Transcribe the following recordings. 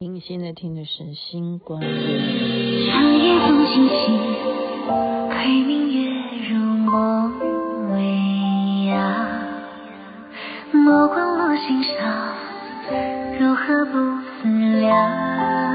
您现在听的是《星光夜》。长夜风星星，窥明月如梦未央，眸光落心上，如何不思量？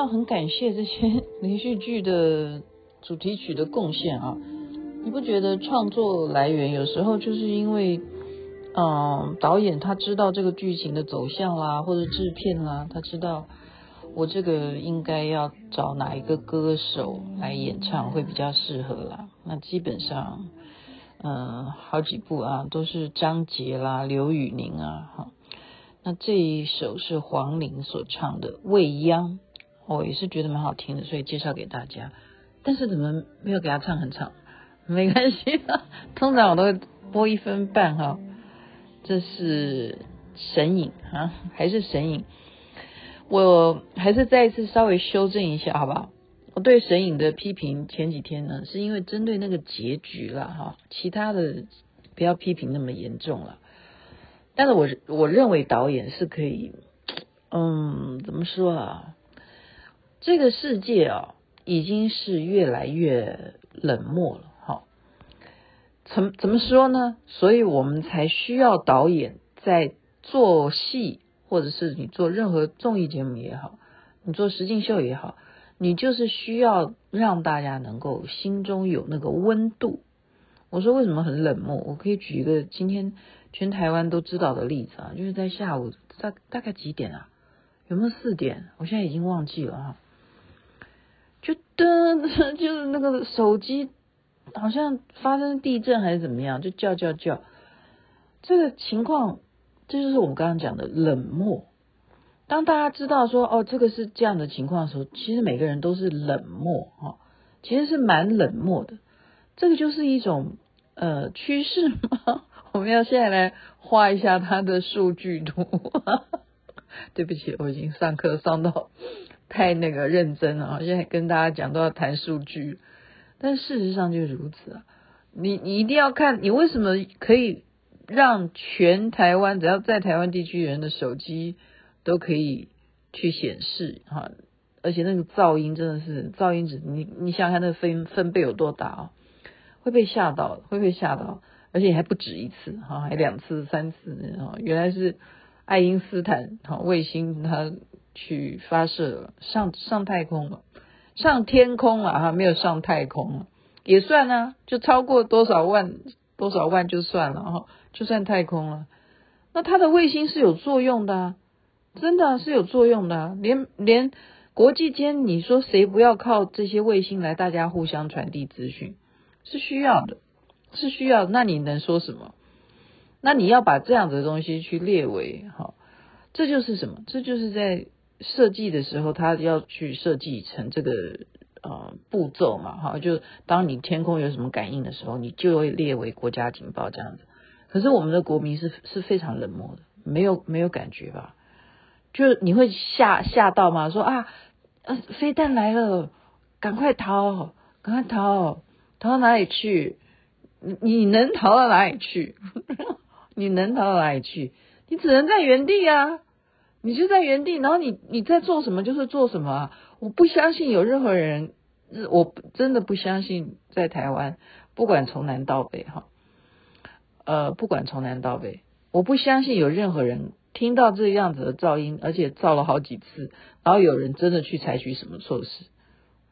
要很感谢这些 连续剧的主题曲的贡献啊！你不觉得创作来源有时候就是因为，嗯，导演他知道这个剧情的走向啦，或者制片啦，他知道我这个应该要找哪一个歌手来演唱会比较适合啦。那基本上。嗯，好几部啊，都是张杰啦、刘宇宁啊，哈。那这一首是黄龄所唱的《未央》，我也是觉得蛮好听的，所以介绍给大家。但是怎么没有给他唱很长？没关系，通常我都会播一分半哈。这是神隐啊，还是神隐？我还是再一次稍微修正一下，好不好？我对神隐的批评，前几天呢，是因为针对那个结局了哈，其他的不要批评那么严重了。但是我我认为导演是可以，嗯，怎么说啊？这个世界啊，已经是越来越冷漠了哈。怎怎么说呢？所以我们才需要导演在做戏，或者是你做任何综艺节目也好，你做实境秀也好。你就是需要让大家能够心中有那个温度。我说为什么很冷漠？我可以举一个今天全台湾都知道的例子啊，就是在下午大大概几点啊？有没有四点？我现在已经忘记了哈。就噔，就是那个手机好像发生地震还是怎么样，就叫叫叫。这个情况，这就是我们刚刚讲的冷漠。当大家知道说哦，这个是这样的情况的时候，其实每个人都是冷漠哈，其实是蛮冷漠的。这个就是一种呃趋势吗？我们要现在来画一下它的数据图。对不起，我已经上课上到太那个认真了啊，现在跟大家讲都要谈数据，但事实上就是如此啊。你你一定要看，你为什么可以让全台湾只要在台湾地区人的手机都可以去显示哈，而且那个噪音真的是噪音值，你你想想看那个分分贝有多大啊？会被吓到，会被吓到，而且还不止一次哈，还两次、三次哈！原来是爱因斯坦哈卫星它去发射了，上上太空了，上天空了哈，没有上太空了，也算啊，就超过多少万多少万就算了哈，就算太空了。那它的卫星是有作用的啊。真的是有作用的啊，连连国际间，你说谁不要靠这些卫星来大家互相传递资讯，是需要的，是需要。那你能说什么？那你要把这样子的东西去列为哈，这就是什么？这就是在设计的时候，他要去设计成这个呃步骤嘛哈。就当你天空有什么感应的时候，你就会列为国家警报这样子。可是我们的国民是是非常冷漠的，没有没有感觉吧？就你会吓吓到吗？说啊，呃，飞弹来了，赶快逃，赶快逃，逃到哪里去？你你能逃到哪里去？你能逃到哪里去？你只能在原地啊！你就在原地，然后你你在做什么就是做什么啊！我不相信有任何人，我真的不相信在台湾，不管从南到北哈，呃，不管从南到北，我不相信有任何人。听到这样子的噪音，而且噪了好几次，然后有人真的去采取什么措施？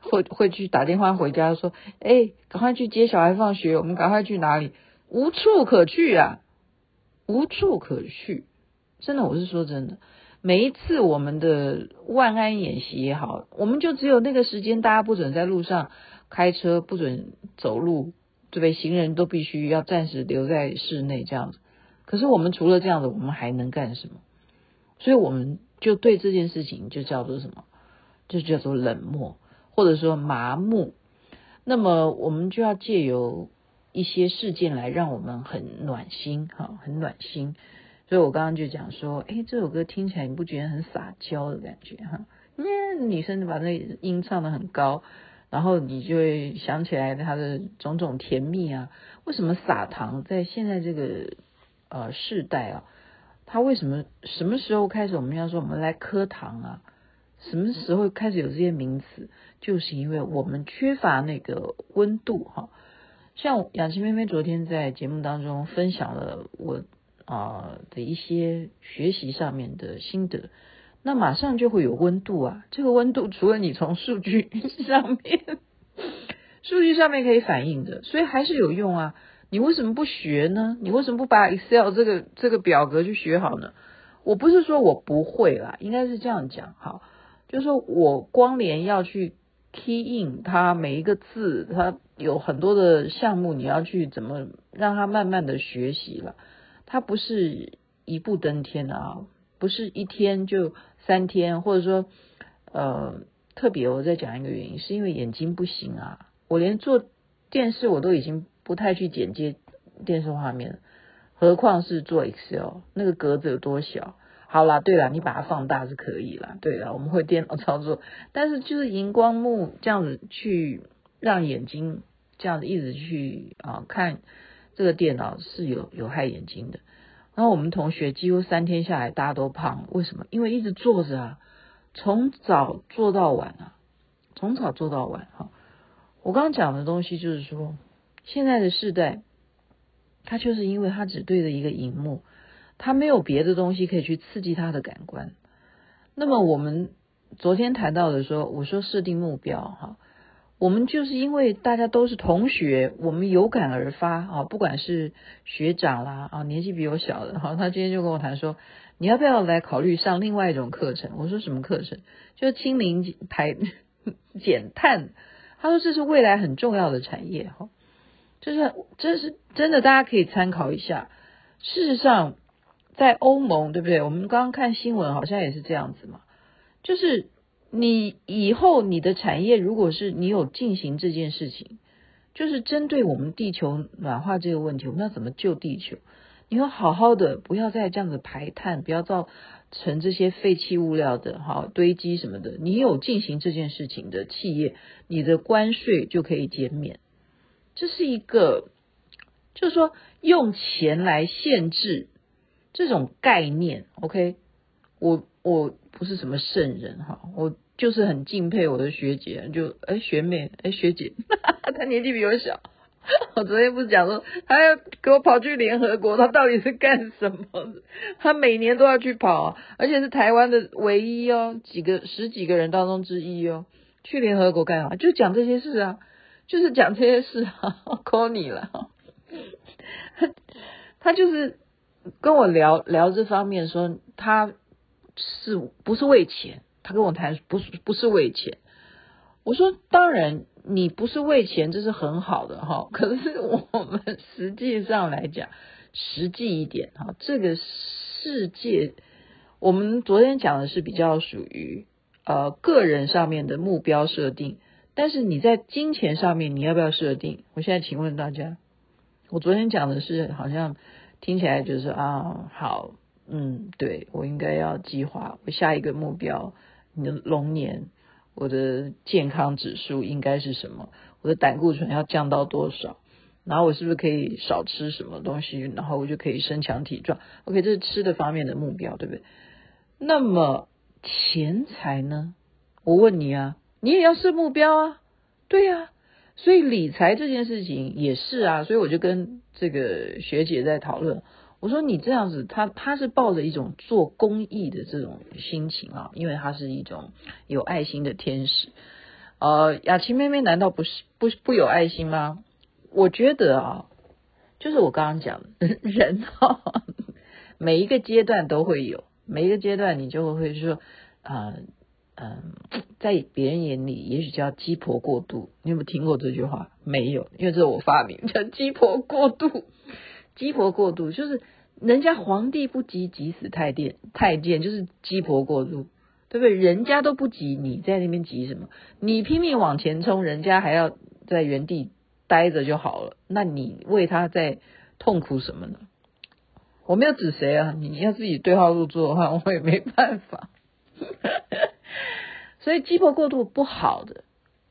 会会去打电话回家说，哎，赶快去接小孩放学，我们赶快去哪里？无处可去啊，无处可去。真的，我是说真的。每一次我们的万安演习也好，我们就只有那个时间，大家不准在路上开车，不准走路，对不对？行人都必须要暂时留在室内这样子。可是我们除了这样子，我们还能干什么？所以我们就对这件事情就叫做什么？就叫做冷漠，或者说麻木。那么我们就要借由一些事件来让我们很暖心，哈，很暖心。所以我刚刚就讲说，哎，这首歌听起来你不觉得很撒娇的感觉哈？因为女生把那音唱得很高，然后你就会想起来她的种种甜蜜啊。为什么撒糖在现在这个呃世代啊，它为什么什么时候开始我们要说我们来磕糖啊？什么时候开始有这些名词？就是因为我们缺乏那个温度哈。像雅琪妹妹昨天在节目当中分享了我。啊的一些学习上面的心得，那马上就会有温度啊。这个温度除了你从数据上面，数据上面可以反映的，所以还是有用啊。你为什么不学呢？你为什么不把 Excel 这个这个表格去学好呢？我不是说我不会啦，应该是这样讲。好，就是说我光连要去 key in 它每一个字，它有很多的项目，你要去怎么让它慢慢的学习了。它不是一步登天的啊，不是一天就三天，或者说，呃，特别我再讲一个原因，是因为眼睛不行啊，我连做电视我都已经不太去剪接电视画面了，何况是做 Excel，那个格子有多小？好啦，对啦，你把它放大是可以啦，对啦，我们会电脑操作，但是就是荧光幕这样子去让眼睛这样子一直去啊看。这个电脑是有有害眼睛的，然后我们同学几乎三天下来大家都胖，为什么？因为一直坐着啊，从早坐到晚啊，从早坐到晚哈。我刚刚讲的东西就是说，现在的世代，他就是因为他只对着一个荧幕，他没有别的东西可以去刺激他的感官。那么我们昨天谈到的说，我说设定目标哈。我们就是因为大家都是同学，我们有感而发啊，不管是学长啦啊，年纪比我小的哈，他今天就跟我谈说，你要不要来考虑上另外一种课程？我说什么课程？就是氢磷排减碳。他说这是未来很重要的产业哈，就是这是真的，大家可以参考一下。事实上，在欧盟对不对？我们刚刚看新闻好像也是这样子嘛，就是。你以后你的产业，如果是你有进行这件事情，就是针对我们地球暖化这个问题，我们要怎么救地球？你要好好的，不要再这样子排碳，不要造成这些废弃物料的哈堆积什么的。你有进行这件事情的企业，你的关税就可以减免。这是一个，就是说用钱来限制这种概念。OK，我我。不是什么圣人哈，我就是很敬佩我的学姐，就哎学妹哎学姐，她年纪比我小。我昨天不是讲说，她要给我跑去联合国，她到底是干什么？她每年都要去跑，而且是台湾的唯一哦，几个十几个人当中之一哦，去联合国干嘛？就讲这些事啊，就是讲这些事啊，call 你了。他就是跟我聊聊这方面，说他。是不是为钱？他跟我谈，不是不是为钱。我说当然，你不是为钱，这是很好的哈。可是我们实际上来讲，实际一点哈，这个世界，我们昨天讲的是比较属于呃个人上面的目标设定。但是你在金钱上面，你要不要设定？我现在请问大家，我昨天讲的是好像听起来就是啊好。嗯，对，我应该要计划我下一个目标。你的龙年，我的健康指数应该是什么？我的胆固醇要降到多少？然后我是不是可以少吃什么东西？然后我就可以身强体壮。OK，这是吃的方面的目标，对不对？那么钱财呢？我问你啊，你也要设目标啊？对呀、啊，所以理财这件事情也是啊。所以我就跟这个学姐在讨论。我说你这样子，他他是抱着一种做公益的这种心情啊，因为他是一种有爱心的天使。呃，雅琪妹妹难道不是不不有爱心吗？我觉得啊，就是我刚刚讲的，人哈，每一个阶段都会有，每一个阶段你就会说，啊、呃，嗯、在别人眼里也许叫鸡婆过度。你有没有听过这句话？没有，因为这是我发明叫鸡婆过度。鸡婆过度就是人家皇帝不急急死太监，太监就是鸡婆过度。对不对？人家都不急，你在那边急什么？你拼命往前冲，人家还要在原地待着就好了。那你为他在痛苦什么呢？我没有指谁啊，你要自己对号入座的话，我也没办法。所以鸡婆过度不好的，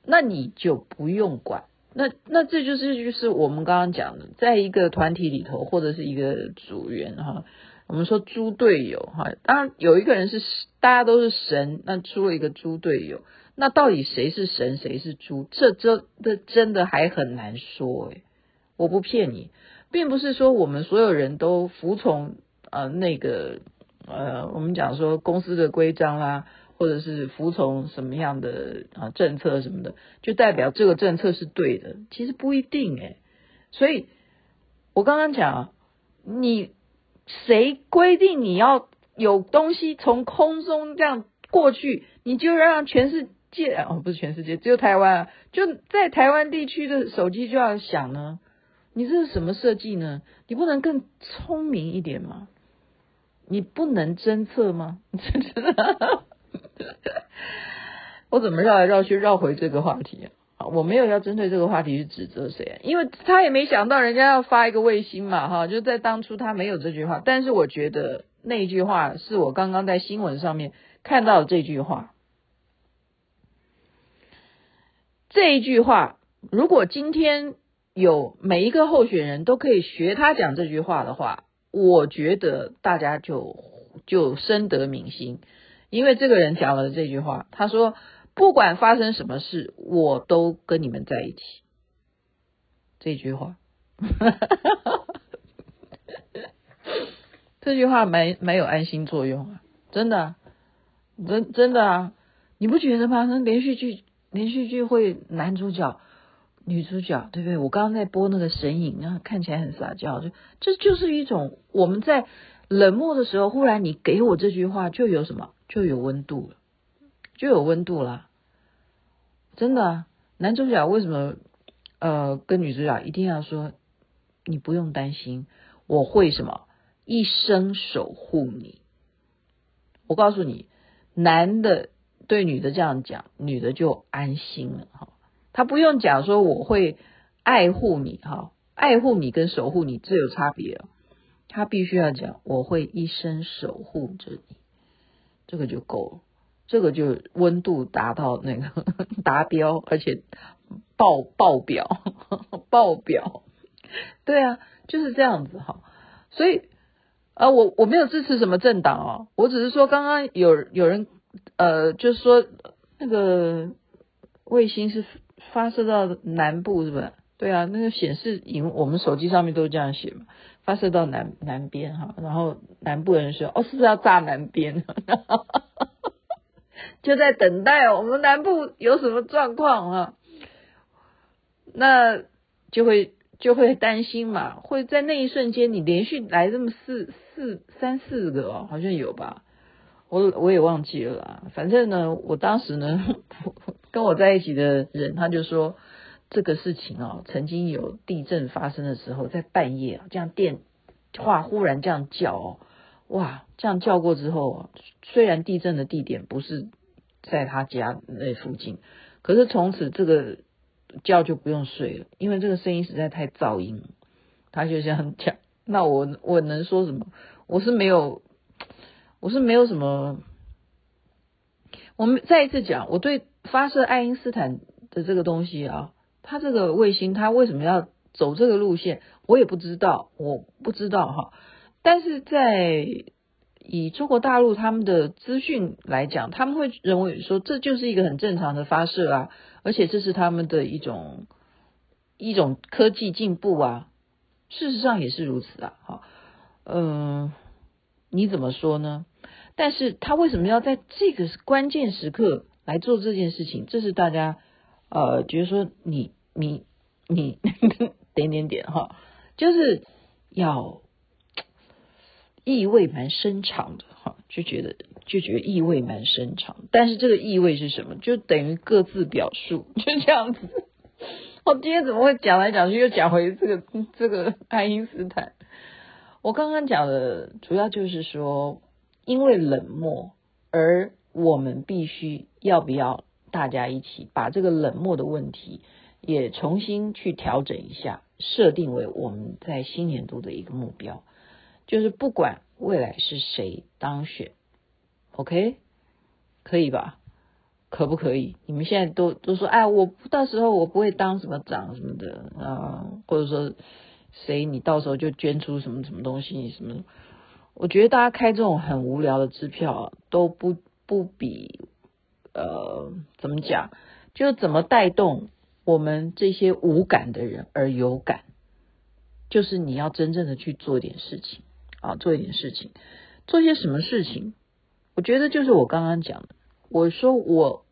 那你就不用管。那那这就是就是我们刚刚讲的，在一个团体里头或者是一个组员哈。我们说猪队友哈，当然有一个人是大家都是神，那出了一个猪队友，那到底谁是神谁是猪？这这这真的还很难说诶，我不骗你，并不是说我们所有人都服从呃那个呃我们讲说公司的规章啦，或者是服从什么样的啊政策什么的，就代表这个政策是对的，其实不一定诶。所以我刚刚讲你。谁规定你要有东西从空中这样过去，你就让全世界哦，不是全世界，只有台湾啊，就在台湾地区的手机就要响呢？你这是什么设计呢？你不能更聪明一点吗？你不能侦测吗？我怎么绕来绕去绕回这个话题啊？我没有要针对这个话题去指责谁，因为他也没想到人家要发一个卫星嘛，哈，就在当初他没有这句话，但是我觉得那句话是我刚刚在新闻上面看到的这句话，这一句话，如果今天有每一个候选人都可以学他讲这句话的话，我觉得大家就就深得民心，因为这个人讲了这句话，他说。不管发生什么事，我都跟你们在一起。这句话，这句话蛮蛮有安心作用啊，真的，真真的啊，你不觉得吗？那连续剧，连续剧会男主角、女主角，对不对？我刚刚在播那个神隐啊，看起来很撒娇，就这就是一种我们在冷漠的时候，忽然你给我这句话，就有什么，就有温度了，就有温度了。真的啊，男主角为什么呃跟女主角一定要说你不用担心，我会什么一生守护你？我告诉你，男的对女的这样讲，女的就安心了哈。他不用讲说我会爱护你哈，爱护你跟守护你这有差别哦。他必须要讲我会一生守护着你，这个就够了。这个就温度达到那个 达标，而且爆爆表 爆表，对啊，就是这样子哈。所以呃，我我没有支持什么政党哦，我只是说刚刚有有人呃，就是说那个卫星是发射到南部是吧？对啊，那个显示荧我们手机上面都这样写嘛，发射到南南边哈，然后南部人说哦，是不是要炸南边？就在等待我们南部有什么状况啊？那就会就会担心嘛，会在那一瞬间你连续来这么四四三四个哦，好像有吧？我我也忘记了啦。反正呢，我当时呢 跟我在一起的人他就说，这个事情哦，曾经有地震发生的时候，在半夜啊，这样电话忽然这样叫哦，哇，这样叫过之后，虽然地震的地点不是。在他家那附近，可是从此这个觉就不用睡了，因为这个声音实在太噪音。他就这样讲，那我我能说什么？我是没有，我是没有什么。我们再一次讲，我对发射爱因斯坦的这个东西啊，他这个卫星，他为什么要走这个路线？我也不知道，我不知道哈。但是在以中国大陆他们的资讯来讲，他们会认为说这就是一个很正常的发射啊，而且这是他们的一种一种科技进步啊。事实上也是如此啊，好，嗯，你怎么说呢？但是他为什么要在这个关键时刻来做这件事情？这是大家呃，觉得说你你你 点点点哈，就是要意味蛮深长的哈，就觉得就觉得意味蛮深长，但是这个意味是什么？就等于各自表述，就这样子。我今天怎么会讲来讲去又讲回这个这个爱因斯坦？我刚刚讲的主要就是说，因为冷漠，而我们必须要不要大家一起把这个冷漠的问题也重新去调整一下，设定为我们在新年度的一个目标，就是不管未来是谁当选，OK，可以吧？可不可以？你们现在都都说，哎，我到时候我不会当什么长什么的啊、或者说谁你到时候就捐出什么什么东西什么？我觉得大家开这种很无聊的支票，都不不比呃怎么讲，就怎么带动我们这些无感的人而有感，就是你要真正的去做一点事情啊，做一点事情，做些什么事情？我觉得就是我刚刚讲的。我说我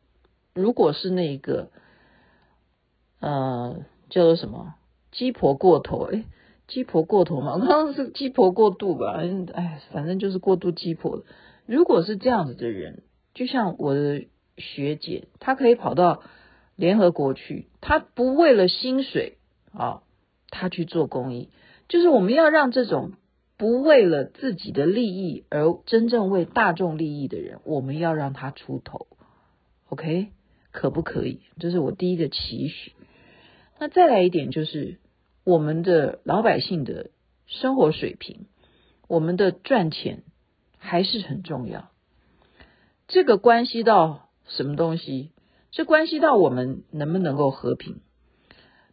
如果是那个呃叫做什么鸡婆过头诶，鸡婆过头嘛，我刚刚是鸡婆过度吧？哎，反正就是过度鸡婆。如果是这样子的人，就像我的学姐，她可以跑到联合国去，他不为了薪水啊，他去做公益。就是我们要让这种。不为了自己的利益而真正为大众利益的人，我们要让他出头，OK？可不可以？这是我第一个期许。那再来一点，就是我们的老百姓的生活水平，我们的赚钱还是很重要。这个关系到什么东西？这关系到我们能不能够和平。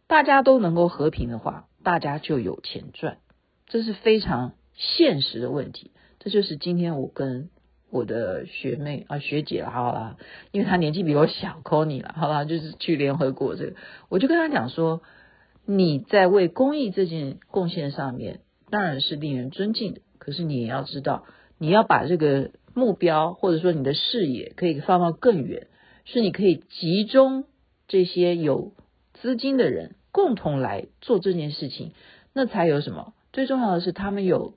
大家都能够和平的话，大家就有钱赚。这是非常现实的问题，这就是今天我跟我的学妹啊学姐了，好啦，因为她年纪比我小，Connie 了，好啦，就是去联合国这个，我就跟她讲说，你在为公益这件贡献上面当然是令人尊敬的，可是你也要知道，你要把这个目标或者说你的视野可以放到更远，是你可以集中这些有资金的人共同来做这件事情，那才有什么？最重要的是，他们有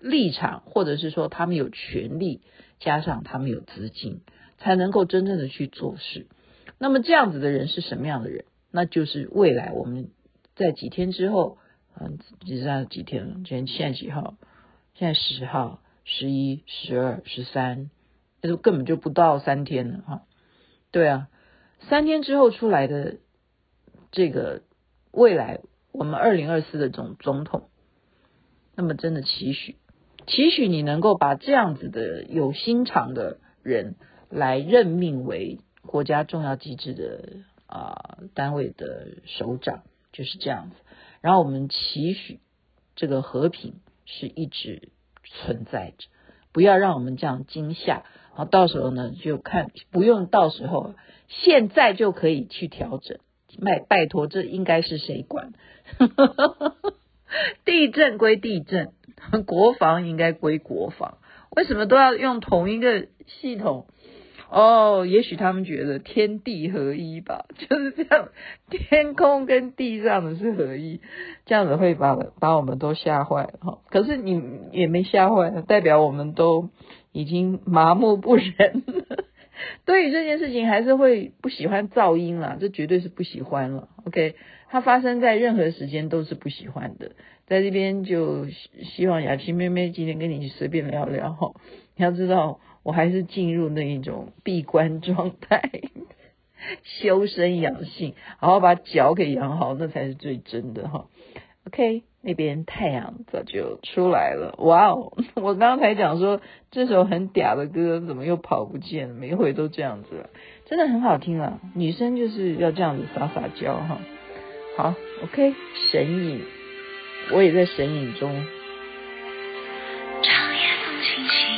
立场，或者是说他们有权利，加上他们有资金，才能够真正的去做事。那么这样子的人是什么样的人？那就是未来我们在几天之后，嗯，只剩下几天了？今天现在几号？现在十号、十一、十二、十三，那就根本就不到三天了哈。对啊，三天之后出来的这个未来，我们二零二四的总总统。那么，真的期许，期许你能够把这样子的有心肠的人来任命为国家重要机制的啊、单位的首长，就是这样子。然后我们期许这个和平是一直存在着，不要让我们这样惊吓。然后到时候呢，就看不用到时候，现在就可以去调整。拜拜托，这应该是谁管？地震归地震，国防应该归国防，为什么都要用同一个系统？哦，也许他们觉得天地合一吧，就是这样，天空跟地上的是合一，这样子会把把我们都吓坏哈。可是你也没吓坏，代表我们都已经麻木不仁。对于这件事情，还是会不喜欢噪音啦，这绝对是不喜欢了。OK。它发生在任何时间都是不喜欢的，在这边就希望雅琪妹妹今天跟你随便聊聊哈。你要知道，我还是进入那一种闭关状态，修身养性，好好把脚给养好，那才是最真的哈。OK，那边太阳早就出来了，哇哦！我刚才讲说这首很嗲的歌，怎么又跑不见了？每一回都这样子，真的很好听啊！女生就是要这样子撒撒娇哈。好，OK，神隐，我也在神隐中。长夜风轻轻